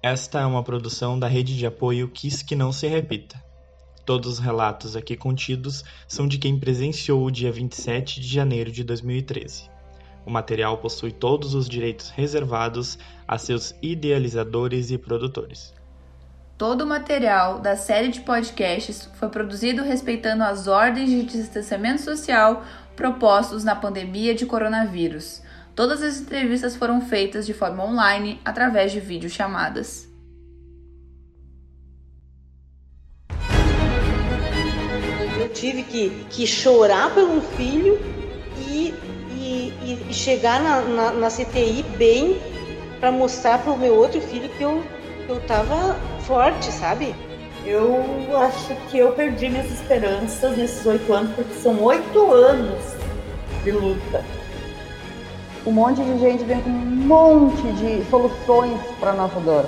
Esta é uma produção da rede de apoio Quis Que Não Se Repita. Todos os relatos aqui contidos são de quem presenciou o dia 27 de janeiro de 2013. O material possui todos os direitos reservados a seus idealizadores e produtores. Todo o material da série de podcasts foi produzido respeitando as ordens de distanciamento social propostos na pandemia de coronavírus Todas as entrevistas foram feitas de forma online através de videochamadas. Eu tive que, que chorar por um filho e, e, e chegar na, na, na, CTI bem para mostrar para o meu outro filho que eu, que eu tava forte, sabe? Eu acho que eu perdi minhas esperanças nesses oito anos, porque são oito anos de luta um monte de gente vem com um monte de soluções para nossa dor.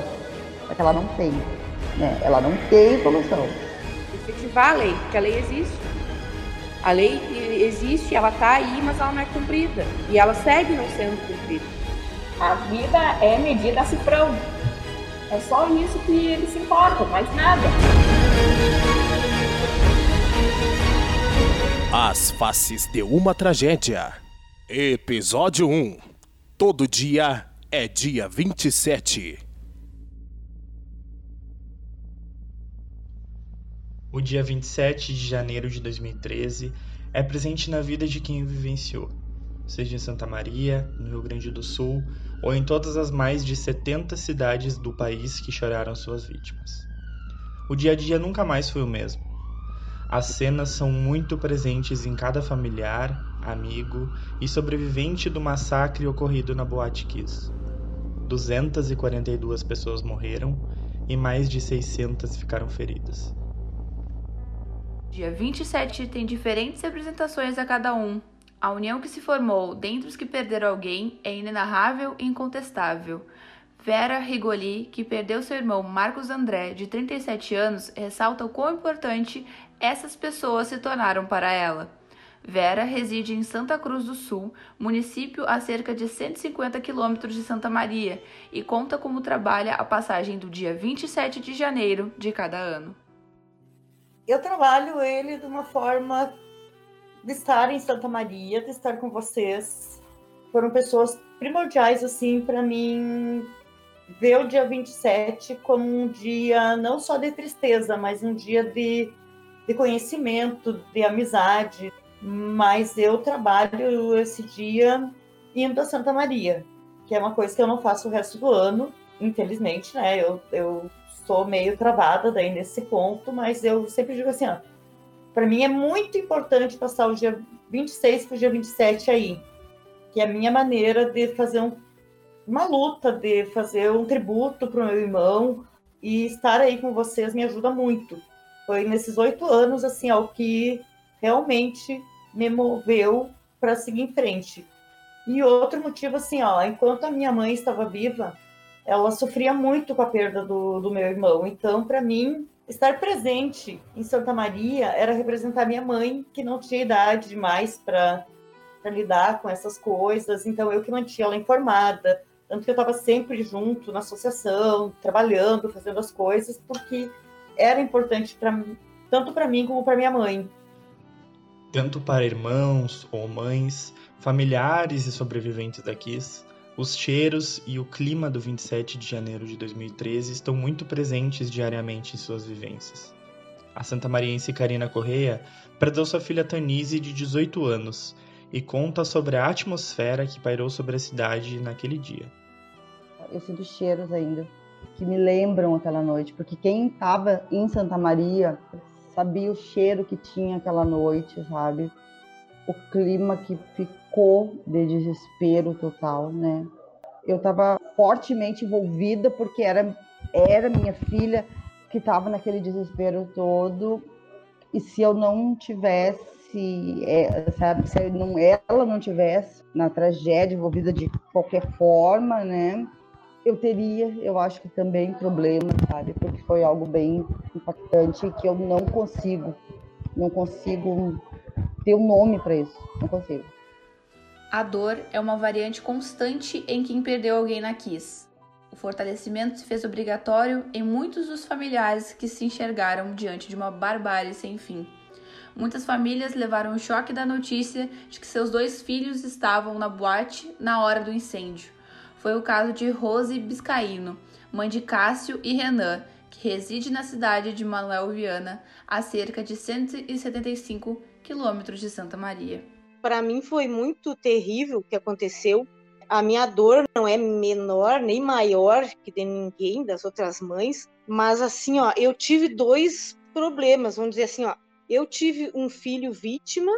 Só que ela não tem. Né? Ela não tem solução. Efetivar a lei, porque a lei existe. A lei existe, ela está aí, mas ela não é cumprida. E ela segue não sendo cumprida. A vida é medida a cifrão. É só isso que eles se importam, mais nada. As faces de uma tragédia. Episódio 1 Todo dia é dia 27. O dia 27 de janeiro de 2013 é presente na vida de quem o vivenciou, seja em Santa Maria, no Rio Grande do Sul ou em todas as mais de 70 cidades do país que choraram suas vítimas. O dia a dia nunca mais foi o mesmo. As cenas são muito presentes em cada familiar, amigo e sobrevivente do massacre ocorrido na Boate Kiss. 242 pessoas morreram e mais de 600 ficaram feridas. Dia 27 tem diferentes representações a cada um. A união que se formou dentre os que perderam alguém é inenarrável e incontestável. Vera Rigoli, que perdeu seu irmão Marcos André, de 37 anos, ressalta o quão importante essas pessoas se tornaram para ela. Vera reside em Santa Cruz do Sul, município a cerca de 150 quilômetros de Santa Maria, e conta como trabalha a passagem do dia 27 de janeiro de cada ano. Eu trabalho ele de uma forma de estar em Santa Maria, de estar com vocês. Foram pessoas primordiais assim para mim ver o dia 27 como um dia não só de tristeza, mas um dia de, de conhecimento, de amizade, mas eu trabalho esse dia indo a Santa Maria, que é uma coisa que eu não faço o resto do ano, infelizmente, né? Eu, eu sou meio travada daí nesse ponto, mas eu sempre digo assim, para mim é muito importante passar o dia 26 para o dia 27 aí, que é a minha maneira de fazer um, uma luta, de fazer um tributo para o meu irmão e estar aí com vocês me ajuda muito. Foi nesses oito anos, assim, ó, que realmente me moveu para seguir em frente. E outro motivo, assim, ó, enquanto a minha mãe estava viva, ela sofria muito com a perda do, do meu irmão. Então, para mim, estar presente em Santa Maria era representar minha mãe, que não tinha idade demais para lidar com essas coisas. Então, eu que mantinha ela informada. Tanto que eu estava sempre junto na associação, trabalhando, fazendo as coisas, porque era importante para tanto para mim como para minha mãe tanto para irmãos ou mães, familiares e sobreviventes da Kiss, os cheiros e o clima do 27 de janeiro de 2013 estão muito presentes diariamente em suas vivências. A santa mariense Karina Correia perdeu sua filha Tanise de 18 anos e conta sobre a atmosfera que pairou sobre a cidade naquele dia. Eu sinto cheiros ainda que me lembram aquela noite, porque quem estava em Santa Maria sabia o cheiro que tinha aquela noite, sabe? O clima que ficou de desespero total, né? Eu estava fortemente envolvida porque era era minha filha que estava naquele desespero todo e se eu não tivesse, é, sabe, se não, ela não tivesse na tragédia envolvida de qualquer forma, né? Eu teria, eu acho que também problemas, sabe? Porque foi algo bem impactante que eu não consigo, não consigo ter um nome para isso, não consigo. A dor é uma variante constante em quem perdeu alguém na Kiss. O fortalecimento se fez obrigatório em muitos dos familiares que se enxergaram diante de uma barbárie sem fim. Muitas famílias levaram o choque da notícia de que seus dois filhos estavam na boate na hora do incêndio. Foi o caso de Rose Biscaíno, mãe de Cássio e Renan, que reside na cidade de Manuel Viana, a cerca de 175 quilômetros de Santa Maria. Para mim foi muito terrível o que aconteceu. A minha dor não é menor nem maior que de ninguém das outras mães, mas assim, ó, eu tive dois problemas, vamos dizer assim, ó, eu tive um filho vítima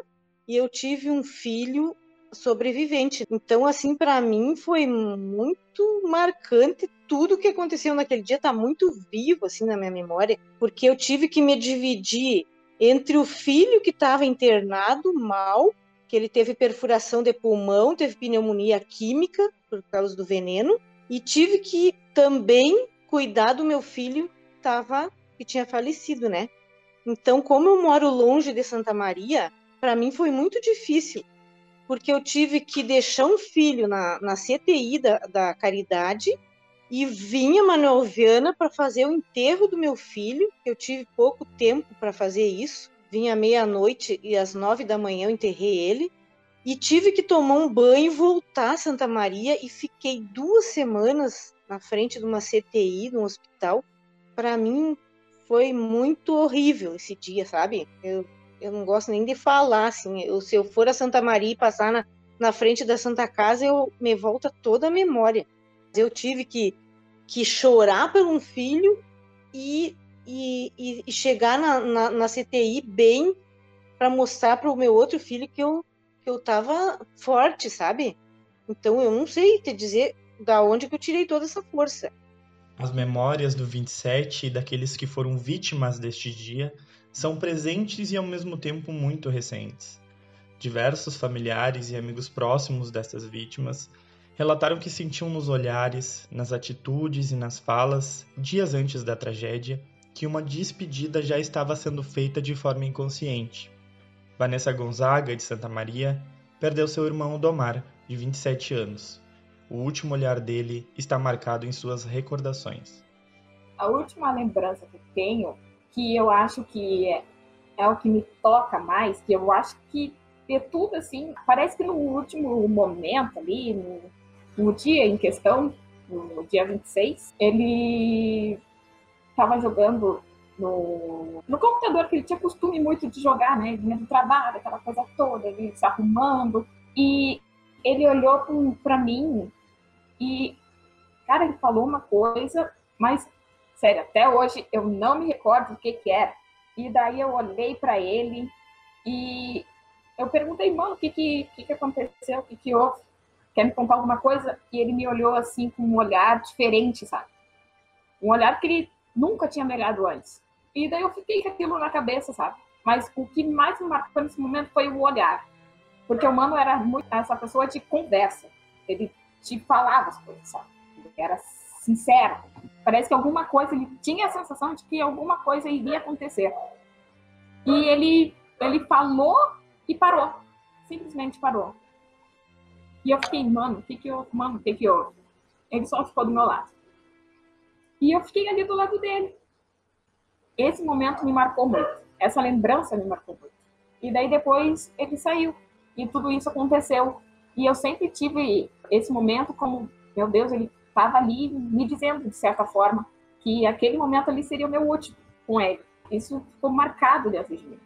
e eu tive um filho sobrevivente. Então, assim, para mim foi muito marcante tudo que aconteceu naquele dia, tá muito vivo assim na minha memória, porque eu tive que me dividir entre o filho que estava internado mal, que ele teve perfuração de pulmão, teve pneumonia química por causa do veneno, e tive que também cuidar do meu filho que tava que tinha falecido, né? Então, como eu moro longe de Santa Maria, para mim foi muito difícil, porque eu tive que deixar um filho na, na CTI da, da Caridade e vinha Manuel Viana para fazer o enterro do meu filho. Eu tive pouco tempo para fazer isso. Vinha meia-noite e às nove da manhã eu enterrei ele. E tive que tomar um banho, voltar a Santa Maria e fiquei duas semanas na frente de uma CTI, no hospital. Para mim, foi muito horrível esse dia, sabe? Eu, eu não gosto nem de falar, assim. Eu, se eu for a Santa Maria e passar na, na frente da Santa Casa, eu me volta toda a memória. Eu tive que, que chorar por um filho e, e, e chegar na, na, na CTI bem para mostrar para o meu outro filho que eu, que eu tava forte, sabe? Então eu não sei te dizer da onde que eu tirei toda essa força. As memórias do 27 e daqueles que foram vítimas deste dia são presentes e ao mesmo tempo muito recentes. Diversos familiares e amigos próximos dessas vítimas relataram que sentiam nos olhares, nas atitudes e nas falas, dias antes da tragédia, que uma despedida já estava sendo feita de forma inconsciente. Vanessa Gonzaga, de Santa Maria, perdeu seu irmão Domar, de 27 anos, o último olhar dele está marcado em suas recordações. A última lembrança que tenho, que eu acho que é, é o que me toca mais, que eu acho que de tudo assim, parece que no último momento ali, no, no dia em questão, no dia 26, ele estava jogando no, no computador, que ele tinha costume muito de jogar, né? Ele vinha do trabalho, aquela coisa toda, ele se arrumando. E ele olhou para mim e, cara, ele falou uma coisa, mas, sério, até hoje eu não me recordo o que que era. E daí eu olhei para ele e eu perguntei, mano, o que que, que que aconteceu? O que que houve? Quer me contar alguma coisa? E ele me olhou assim com um olhar diferente, sabe? Um olhar que ele nunca tinha me olhado antes. E daí eu fiquei com aquilo na cabeça, sabe? Mas o que mais me marcou nesse momento foi o olhar. Porque o mano era muito essa pessoa de conversa. Ele te falava as coisas, sabe? Ele era sincero. Parece que alguma coisa, ele tinha a sensação de que alguma coisa iria acontecer. E ele, ele falou e parou. Simplesmente parou. E eu fiquei, mano, o que que eu, mano, o que que eu? Ele só ficou do meu lado. E eu fiquei ali do lado dele. Esse momento me marcou muito. Essa lembrança me marcou muito. E daí depois ele saiu. E tudo isso aconteceu. E eu sempre tive esse momento como, meu Deus, ele estava ali me dizendo, de certa forma, que aquele momento ali seria o meu último com ele. Isso ficou marcado dentro de mim.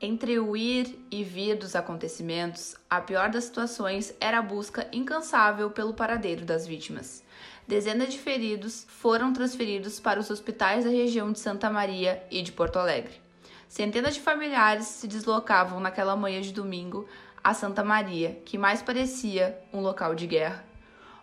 Entre o ir e vir dos acontecimentos, a pior das situações era a busca incansável pelo paradeiro das vítimas. Dezenas de feridos foram transferidos para os hospitais da região de Santa Maria e de Porto Alegre. Centenas de familiares se deslocavam naquela manhã de domingo a Santa Maria, que mais parecia um local de guerra.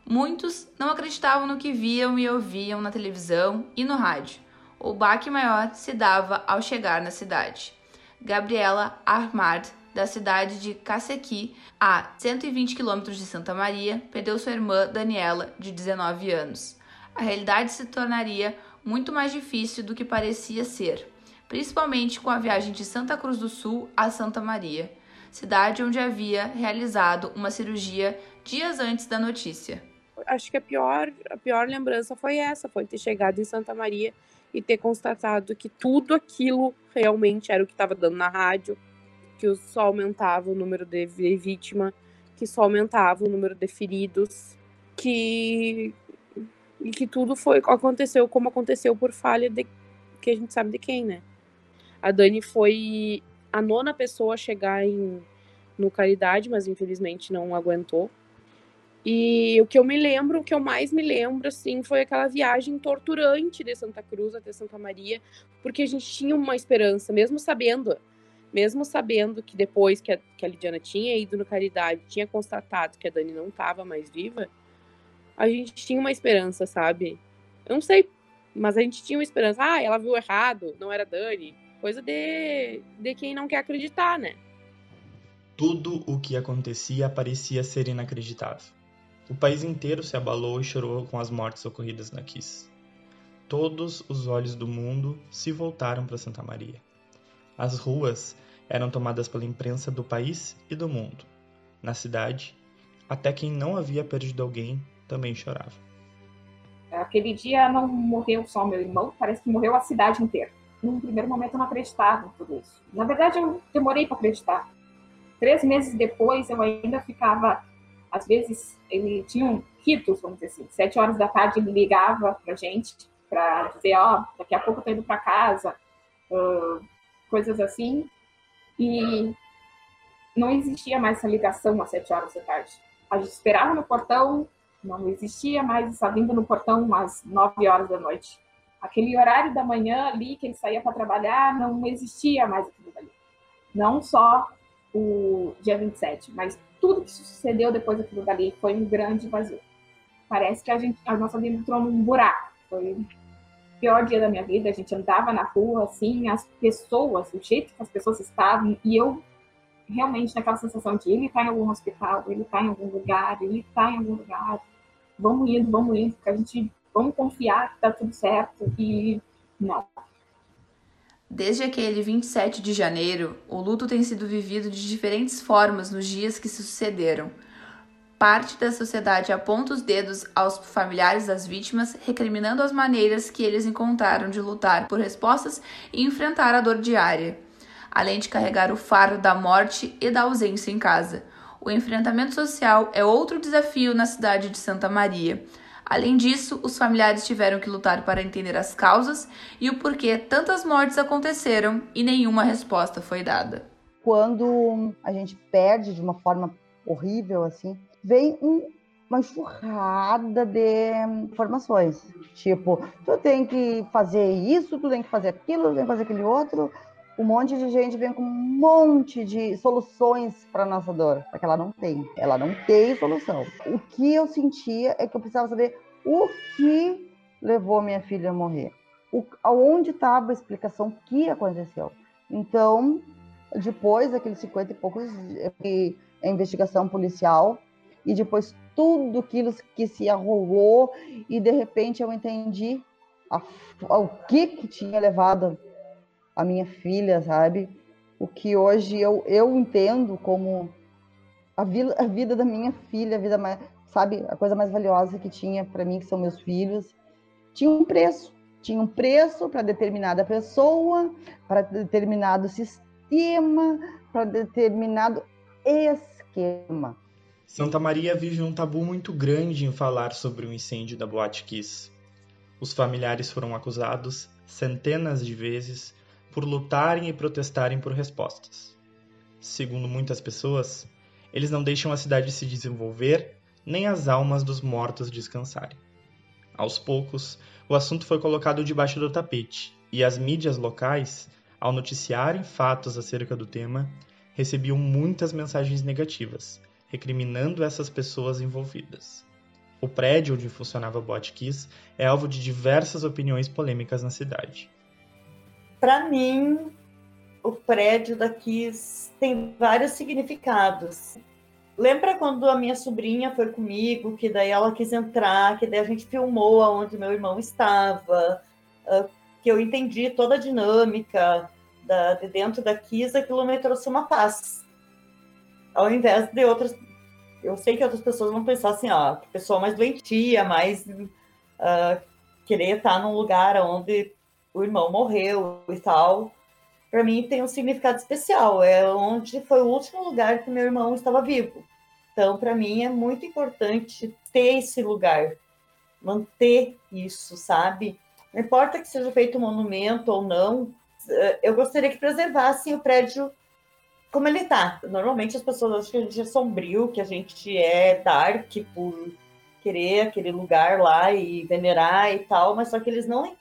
Muitos não acreditavam no que viam e ouviam na televisão e no rádio. O baque maior se dava ao chegar na cidade. Gabriela Armard, da cidade de Cacequi, a 120 quilômetros de Santa Maria, perdeu sua irmã Daniela, de 19 anos. A realidade se tornaria muito mais difícil do que parecia ser, principalmente com a viagem de Santa Cruz do Sul a Santa Maria cidade onde havia realizado uma cirurgia dias antes da notícia. Acho que a pior, a pior lembrança foi essa, foi ter chegado em Santa Maria e ter constatado que tudo aquilo realmente era o que estava dando na rádio, que só aumentava o número de vítima, que só aumentava o número de feridos, que e que tudo foi aconteceu como aconteceu por falha de que a gente sabe de quem, né? A Dani foi a nona pessoa a chegar em no Caridade, mas infelizmente não aguentou. E o que eu me lembro, o que eu mais me lembro, assim, foi aquela viagem torturante de Santa Cruz até Santa Maria, porque a gente tinha uma esperança, mesmo sabendo, mesmo sabendo que depois que a, que a Lidiana tinha ido no Caridade, tinha constatado que a Dani não estava mais viva, a gente tinha uma esperança, sabe? Eu não sei, mas a gente tinha uma esperança. Ah, ela viu errado, não era Dani. Coisa de, de quem não quer acreditar, né? Tudo o que acontecia parecia ser inacreditável. O país inteiro se abalou e chorou com as mortes ocorridas na Kiss. Todos os olhos do mundo se voltaram para Santa Maria. As ruas eram tomadas pela imprensa do país e do mundo. Na cidade, até quem não havia perdido alguém também chorava. Aquele dia não morreu só meu irmão, parece que morreu a cidade inteira. Num primeiro momento eu não acreditava em tudo isso. Na verdade, eu demorei para acreditar. Três meses depois, eu ainda ficava às vezes ele tinha um ritos, vamos dizer assim. Sete horas da tarde ele ligava pra gente para dizer, ó, oh, daqui a pouco eu tô indo para casa, uh, coisas assim. E não existia mais essa ligação às sete horas da tarde. A gente esperava no portão, não existia mais essa vinda no portão às nove horas da noite. Aquele horário da manhã ali que ele saía para trabalhar, não existia mais aquilo ali. Não só o dia 27, mas tudo que sucedeu depois daquilo dali foi um grande vazio. Parece que a, gente, a nossa vida entrou num buraco. Foi o pior dia da minha vida. A gente andava na rua, assim, as pessoas, o jeito que as pessoas estavam, e eu realmente naquela sensação de ele está em algum hospital, ele está em algum lugar, ele está em algum lugar. Vamos indo, vamos indo, porque a gente vamos confiar que está tudo certo e não. Desde aquele 27 de janeiro, o luto tem sido vivido de diferentes formas nos dias que se sucederam. Parte da sociedade aponta os dedos aos familiares das vítimas, recriminando as maneiras que eles encontraram de lutar por respostas e enfrentar a dor diária, além de carregar o fardo da morte e da ausência em casa. O enfrentamento social é outro desafio na cidade de Santa Maria. Além disso, os familiares tiveram que lutar para entender as causas e o porquê tantas mortes aconteceram e nenhuma resposta foi dada. Quando a gente perde de uma forma horrível assim, vem um, uma enxurrada de informações. Tipo, tu tem que fazer isso, tu tem que fazer aquilo, tu tem que fazer aquele outro. Um monte de gente vem com um monte de soluções para nossa dor, porque ela não tem. Ela não tem solução. O que eu sentia é que eu precisava saber o que levou minha filha a morrer. O, aonde estava a explicação que aconteceu. Então, depois daqueles 50 e poucos, a investigação policial, e depois tudo aquilo que se arrolou, e de repente eu entendi a, o que, que tinha levado a minha filha, sabe? O que hoje eu, eu entendo como a vida, a vida da minha filha, a vida mais, sabe, a coisa mais valiosa que tinha para mim, que são meus filhos, tinha um preço. Tinha um preço para determinada pessoa, para determinado sistema, para determinado esquema. Santa Maria vive um tabu muito grande em falar sobre o incêndio da Boate Kiss. Os familiares foram acusados centenas de vezes por lutarem e protestarem por respostas. Segundo muitas pessoas, eles não deixam a cidade se desenvolver nem as almas dos mortos descansarem. Aos poucos, o assunto foi colocado debaixo do tapete e as mídias locais, ao noticiarem fatos acerca do tema, recebiam muitas mensagens negativas, recriminando essas pessoas envolvidas. O prédio onde funcionava o Kiss é alvo de diversas opiniões polêmicas na cidade. Para mim, o prédio da Kiss tem vários significados. Lembra quando a minha sobrinha foi comigo, que daí ela quis entrar, que daí a gente filmou aonde meu irmão estava, uh, que eu entendi toda a dinâmica da, de dentro da Kiss, aquilo me trouxe uma paz. Ao invés de outras eu sei que outras pessoas vão pensar assim, ó, que pessoa mais doentia, mais uh, querer estar num lugar onde o irmão morreu e tal. Para mim tem um significado especial. É onde foi o último lugar que meu irmão estava vivo. Então, para mim é muito importante ter esse lugar, manter isso, sabe? Não importa que seja feito um monumento ou não, eh, eu gostaria que preservassem o prédio como ele está. Normalmente as pessoas acham que a gente é sombrio, que a gente é dark por querer aquele lugar lá e venerar e tal, mas só que eles não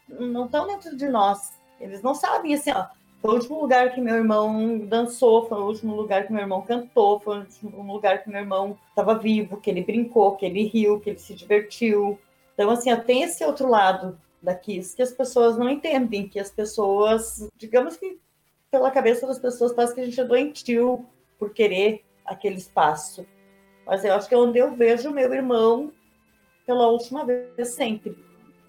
estão dentro de nós. Eles não sabem assim, ó. Foi o último lugar que meu irmão dançou, foi o último lugar que meu irmão cantou, foi o último lugar que meu irmão estava vivo, que ele brincou, que ele riu, que ele se divertiu. Então, assim, ó, tem esse outro lado daqui que as pessoas não entendem, que as pessoas, digamos que pela cabeça das pessoas parece que a gente é doentio por querer aquele espaço. Mas eu acho que é onde eu vejo meu irmão pela última vez sempre.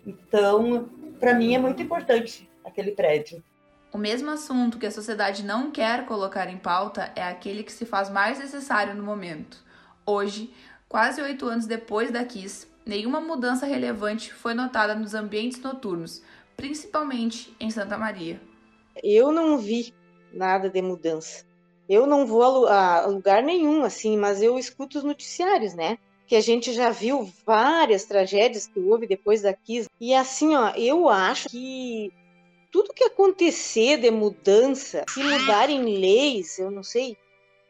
Então, para mim é muito importante aquele prédio. O mesmo assunto que a sociedade não quer colocar em pauta é aquele que se faz mais necessário no momento. Hoje, quase oito anos depois da Kiss, nenhuma mudança relevante foi notada nos ambientes noturnos, principalmente em Santa Maria. Eu não vi nada de mudança. Eu não vou a lugar nenhum, assim, mas eu escuto os noticiários, né? Que a gente já viu várias tragédias que houve depois da Kiss. E assim, ó, eu acho que tudo que acontecer de mudança, se mudarem leis, eu não sei,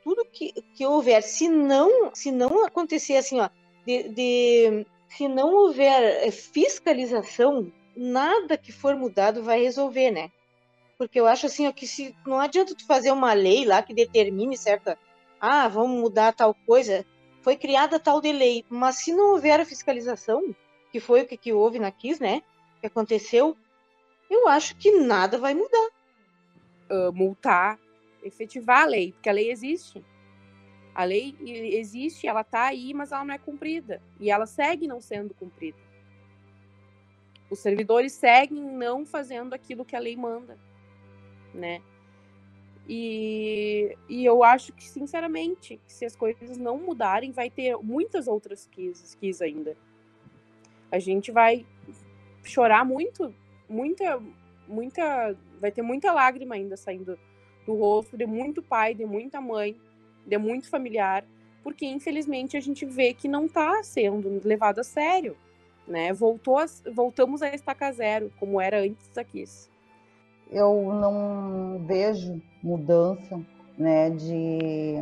tudo que, que houver, se não, se não acontecer assim, ó, de, de, se não houver fiscalização, nada que for mudado vai resolver, né? Porque eu acho assim ó, que se não adianta tu fazer uma lei lá que determine certa, ah, vamos mudar tal coisa, foi criada tal de lei, mas se não houver a fiscalização, que foi o que, que houve na KIS, né? Que aconteceu, eu acho que nada vai mudar. Uh, multar, efetivar a lei, porque a lei existe. A lei existe, ela está aí, mas ela não é cumprida. E ela segue não sendo cumprida. Os servidores seguem não fazendo aquilo que a lei manda, né? E, e eu acho que, sinceramente, se as coisas não mudarem, vai ter muitas outras quis ainda. A gente vai chorar muito muita, muita, vai ter muita lágrima ainda saindo do rosto de muito pai, de muita mãe, de muito familiar, porque infelizmente a gente vê que não está sendo levado a sério, né? Voltou a, voltamos a estaca zero, como era antes da Kiss. Eu não vejo mudança, né, de,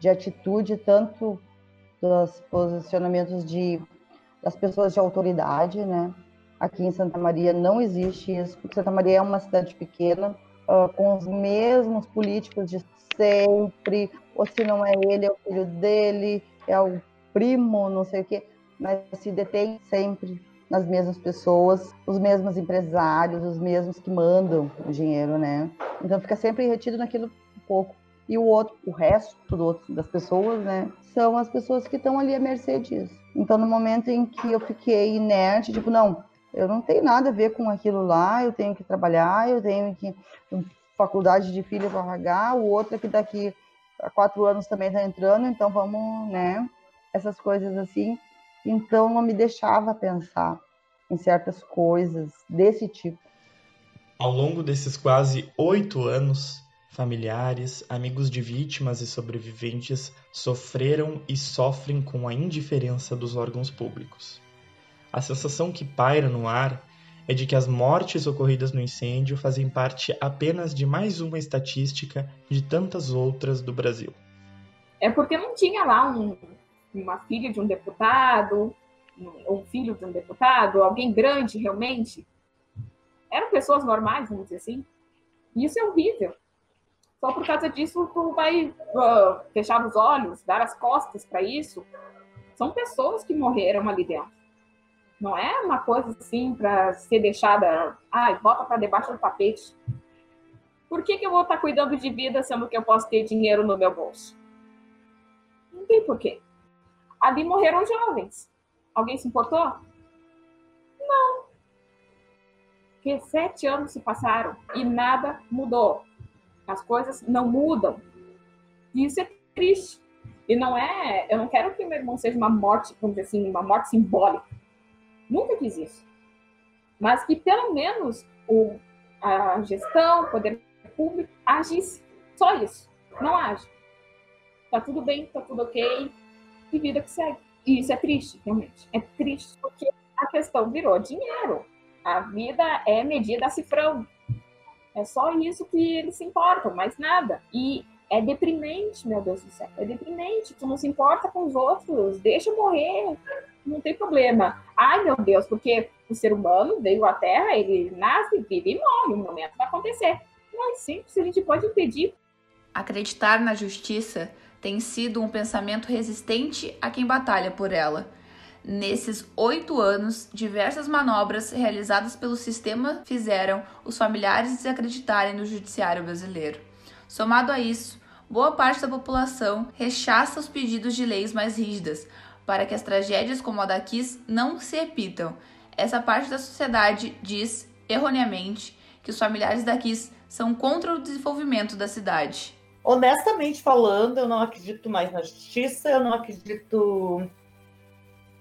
de atitude tanto dos posicionamentos de das pessoas de autoridade, né, Aqui em Santa Maria não existe isso, porque Santa Maria é uma cidade pequena, uh, com os mesmos políticos de sempre, ou se não é ele, é o filho dele, é o primo, não sei o quê, mas se detém sempre nas mesmas pessoas, os mesmos empresários, os mesmos que mandam o dinheiro, né? Então fica sempre retido naquilo pouco. E o outro, o resto do outro, das pessoas, né, são as pessoas que estão ali à mercê disso. Então no momento em que eu fiquei inerte, tipo, não, eu não tenho nada a ver com aquilo lá, eu tenho que trabalhar, eu tenho que. Faculdade de filho para pagar, o outro é que daqui a quatro anos também está entrando, então vamos, né? Essas coisas assim. Então não me deixava pensar em certas coisas desse tipo. Ao longo desses quase oito anos, familiares, amigos de vítimas e sobreviventes sofreram e sofrem com a indiferença dos órgãos públicos. A sensação que paira no ar é de que as mortes ocorridas no incêndio fazem parte apenas de mais uma estatística de tantas outras do Brasil. É porque não tinha lá um, uma filha de um deputado, um filho de um deputado, alguém grande realmente. Eram pessoas normais, vamos dizer assim. E isso é horrível. Só por causa disso, tu vai uh, fechar os olhos, dar as costas para isso. São pessoas que morreram ali dentro. Não é uma coisa assim para ser deixada, ai, bota para debaixo do tapete. Por que, que eu vou estar tá cuidando de vida sendo que eu posso ter dinheiro no meu bolso? Não tem porquê. Ali morreram jovens. Alguém se importou? Não. Porque sete anos se passaram e nada mudou. As coisas não mudam. Isso é triste. E não é. Eu não quero que meu irmão seja uma morte, vamos dizer assim, uma morte simbólica. Nunca quis isso. Mas que pelo menos o, a gestão, o poder público, agisse. Só isso. Não age. Tá tudo bem, tá tudo ok. E vida que segue. E isso é triste, realmente. É triste porque a questão virou dinheiro. A vida é medida a cifrão. É só isso que eles se importam, mais nada. E é deprimente, meu Deus do céu. É deprimente. Tu não se importa com os outros. Deixa eu morrer. Não tem problema. Ai, meu Deus, porque o ser humano veio à Terra, ele nasce, vive e morre. Um momento vai acontecer. Mas simples, a gente pode impedir. Acreditar na justiça tem sido um pensamento resistente a quem batalha por ela. Nesses oito anos, diversas manobras realizadas pelo sistema fizeram os familiares desacreditarem no judiciário brasileiro. Somado a isso, boa parte da população rechaça os pedidos de leis mais rígidas para que as tragédias como a da Kiss não se repitam. Essa parte da sociedade diz, erroneamente, que os familiares da Kiss são contra o desenvolvimento da cidade. Honestamente falando, eu não acredito mais na justiça, eu não acredito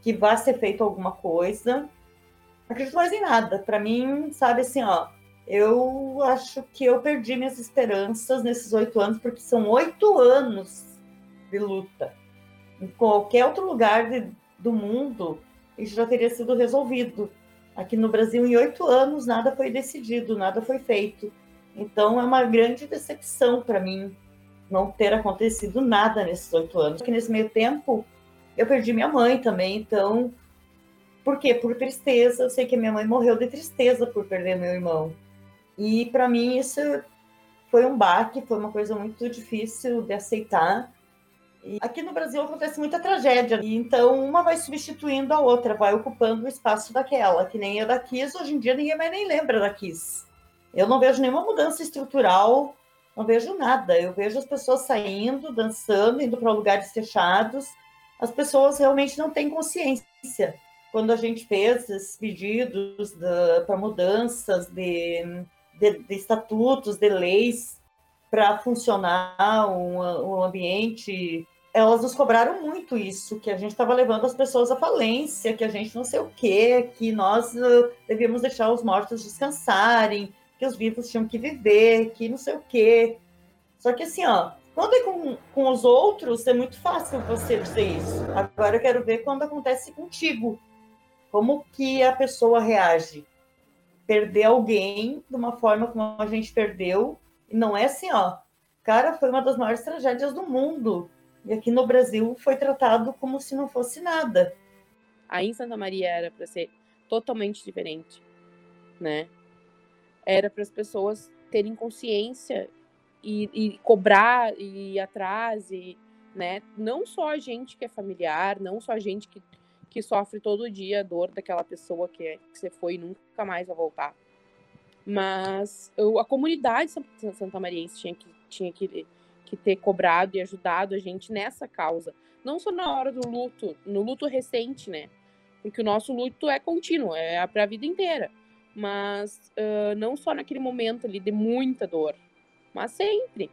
que vá ser feito alguma coisa. Não acredito mais em nada. Para mim, sabe assim, ó, eu acho que eu perdi minhas esperanças nesses oito anos, porque são oito anos de luta. Em qualquer outro lugar de, do mundo, isso já teria sido resolvido. Aqui no Brasil, em oito anos, nada foi decidido, nada foi feito. Então, é uma grande decepção para mim não ter acontecido nada nesses oito anos. Porque nesse meio tempo, eu perdi minha mãe também, então. Por quê? Por tristeza. Eu sei que minha mãe morreu de tristeza por perder meu irmão. E para mim isso foi um baque, foi uma coisa muito difícil de aceitar. E aqui no Brasil acontece muita tragédia, e então uma vai substituindo a outra, vai ocupando o espaço daquela, que nem a da Kiss, hoje em dia ninguém mais nem lembra da Kiss. Eu não vejo nenhuma mudança estrutural, não vejo nada. Eu vejo as pessoas saindo, dançando, indo para lugares fechados. As pessoas realmente não têm consciência. Quando a gente fez esses pedidos para mudanças de de, de estatutos, de leis para funcionar um, um ambiente elas nos cobraram muito isso, que a gente estava levando as pessoas à falência, que a gente não sei o quê, que nós uh, devíamos deixar os mortos descansarem, que os vivos tinham que viver, que não sei o quê. Só que assim, ó, quando é com, com os outros, é muito fácil você dizer isso. Agora eu quero ver quando acontece contigo. Como que a pessoa reage perder alguém de uma forma como a gente perdeu. E não é assim, ó. Cara, foi uma das maiores tragédias do mundo. E aqui no Brasil foi tratado como se não fosse nada. Aí em Santa Maria era para ser totalmente diferente, né? Era para as pessoas terem consciência e, e, cobrar e ir atrás e, né? Não só a gente que é familiar, não só a gente que que sofre todo dia a dor daquela pessoa que, é, que você foi e nunca mais vai voltar. Mas eu, a comunidade Santa Mariense tinha que, tinha que, que ter cobrado e ajudado a gente nessa causa. Não só na hora do luto, no luto recente, né? Porque o nosso luto é contínuo, é para a vida inteira. Mas uh, não só naquele momento ali de muita dor, mas sempre.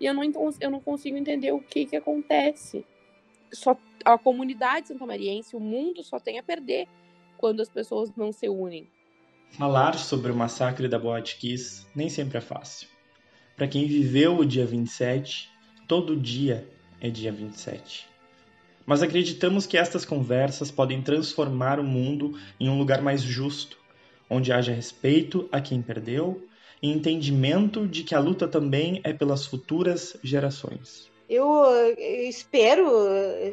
E eu não, eu não consigo entender o que, que acontece só a comunidade santamariense, o mundo só tem a perder quando as pessoas não se unem. Falar sobre o massacre da Boate Kiss nem sempre é fácil. Para quem viveu o dia 27, todo dia é dia 27. Mas acreditamos que estas conversas podem transformar o mundo em um lugar mais justo, onde haja respeito a quem perdeu e entendimento de que a luta também é pelas futuras gerações eu, eu espero,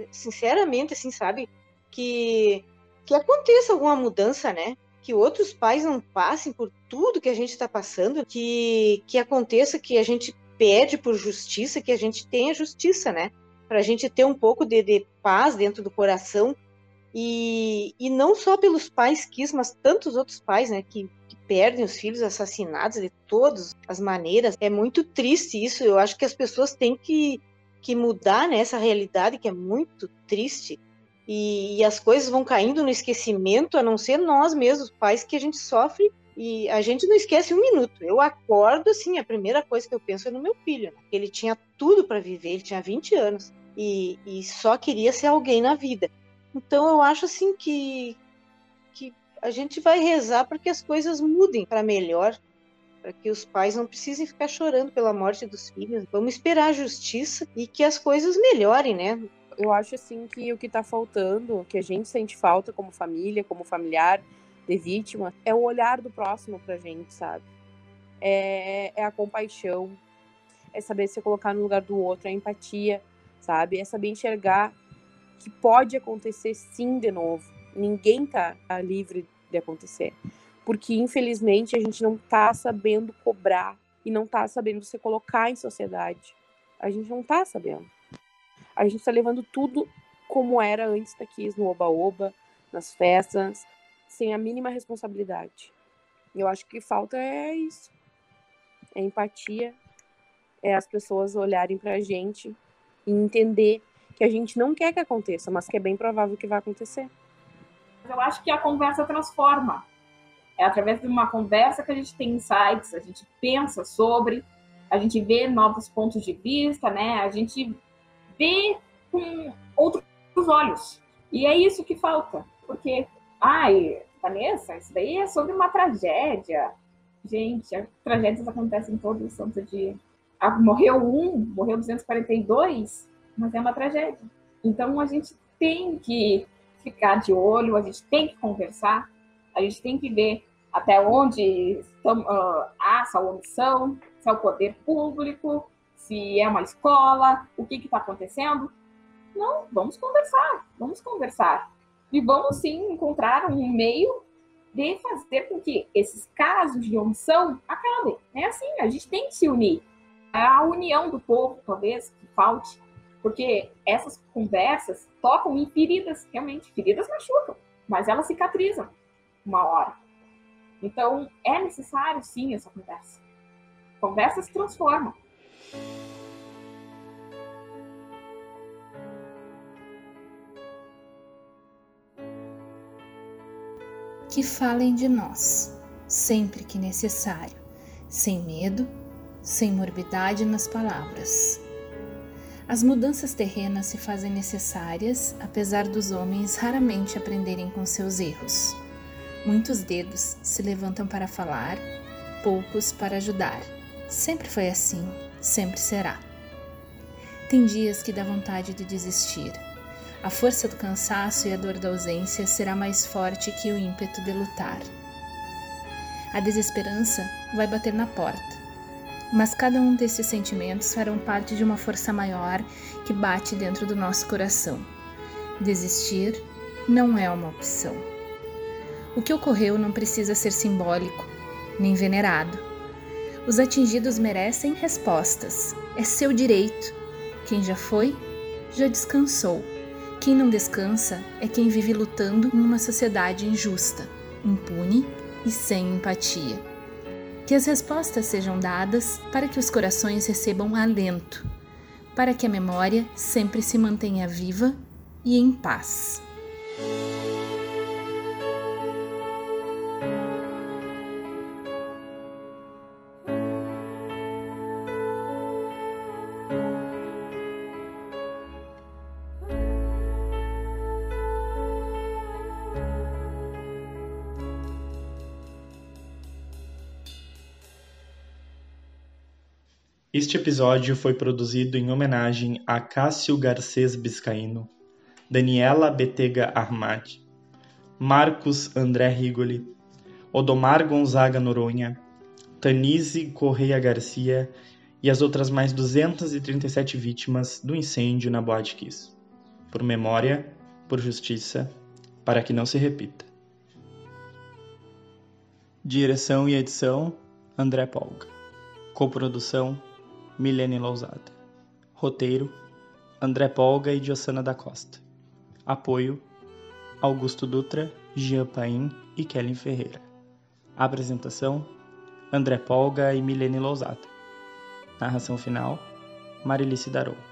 sinceramente, assim, sabe, que, que aconteça alguma mudança, né? Que outros pais não passem por tudo que a gente está passando, que, que aconteça que a gente pede por justiça, que a gente tenha justiça, né? Para a gente ter um pouco de, de paz dentro do coração e, e não só pelos pais quis, mas tantos outros pais, né, que, que, perdem os filhos assassinados de todas as maneiras. É muito triste isso. Eu acho que as pessoas têm que que mudar né, realidade que é muito triste e, e, as coisas vão caindo no esquecimento, a não ser nós mesmos, pais, que a gente sofre e a gente não esquece um minuto. Eu acordo assim, a primeira coisa que eu penso é no meu filho, né? ele tinha tudo para viver, ele tinha 20 anos. e, e só queria ser alguém na vida. Então eu acho assim que, que a gente vai rezar para que as coisas mudem para melhor, para que os pais não precisem ficar chorando pela morte dos filhos. Vamos esperar a justiça e que as coisas melhorem, né? Eu acho assim que o que está faltando, que a gente sente falta como família, como familiar de vítima, é o olhar do próximo pra gente, sabe? É, é a compaixão, é saber se colocar no lugar do outro, a empatia, sabe? É saber enxergar que pode acontecer sim de novo. Ninguém tá, tá livre de acontecer. Porque, infelizmente, a gente não tá sabendo cobrar e não tá sabendo se colocar em sociedade. A gente não tá sabendo. A gente tá levando tudo como era antes daqui, no oba-oba, nas festas, sem a mínima responsabilidade. Eu acho que falta é isso. É empatia, é as pessoas olharem pra gente e entender que a gente não quer que aconteça, mas que é bem provável que vai acontecer. Eu acho que a conversa transforma. É através de uma conversa que a gente tem insights, a gente pensa sobre, a gente vê novos pontos de vista, né? A gente vê com outros olhos. E é isso que falta. Porque, ai, Vanessa, isso daí é sobre uma tragédia. Gente, as tragédias acontecem todo santo dia. Ah, morreu um, morreu 242, mas é uma tragédia. Então a gente tem que ficar de olho, a gente tem que conversar, a gente tem que ver até onde uh, há essa omissão, se é o poder público, se é uma escola, o que está acontecendo. Não, vamos conversar, vamos conversar. E vamos sim encontrar um meio de fazer com que esses casos de omissão acabem. É assim, a gente tem que se unir. É a união do povo, talvez, que falte porque essas conversas tocam em feridas, realmente, feridas machucam, mas elas cicatrizam uma hora. Então, é necessário, sim, essa conversa. Conversas transformam. Que falem de nós, sempre que necessário, sem medo, sem morbidade nas palavras as mudanças terrenas se fazem necessárias, apesar dos homens raramente aprenderem com seus erros. Muitos dedos se levantam para falar, poucos para ajudar. Sempre foi assim, sempre será. Tem dias que dá vontade de desistir. A força do cansaço e a dor da ausência será mais forte que o ímpeto de lutar. A desesperança vai bater na porta mas cada um desses sentimentos farão parte de uma força maior que bate dentro do nosso coração. Desistir não é uma opção. O que ocorreu não precisa ser simbólico, nem venerado. Os atingidos merecem respostas. É seu direito. Quem já foi, já descansou. Quem não descansa é quem vive lutando em uma sociedade injusta, impune e sem empatia. Que as respostas sejam dadas para que os corações recebam alento, para que a memória sempre se mantenha viva e em paz. Este episódio foi produzido em homenagem a Cássio Garcês Biscaíno, Daniela Betega Armad, Marcos André Rigoli, Odomar Gonzaga Noronha, Tanise Correia Garcia e as outras mais 237 vítimas do incêndio na Boate Kiss. Por memória, por justiça, para que não se repita. Direção e edição: André Polga. Coprodução: Milene Lousada. Roteiro: André Polga e Diossana da Costa. Apoio: Augusto Dutra, Jean Paim e Kellen Ferreira. Apresentação: André Polga e Milene Lousada. Narração final: Marilice Darouco.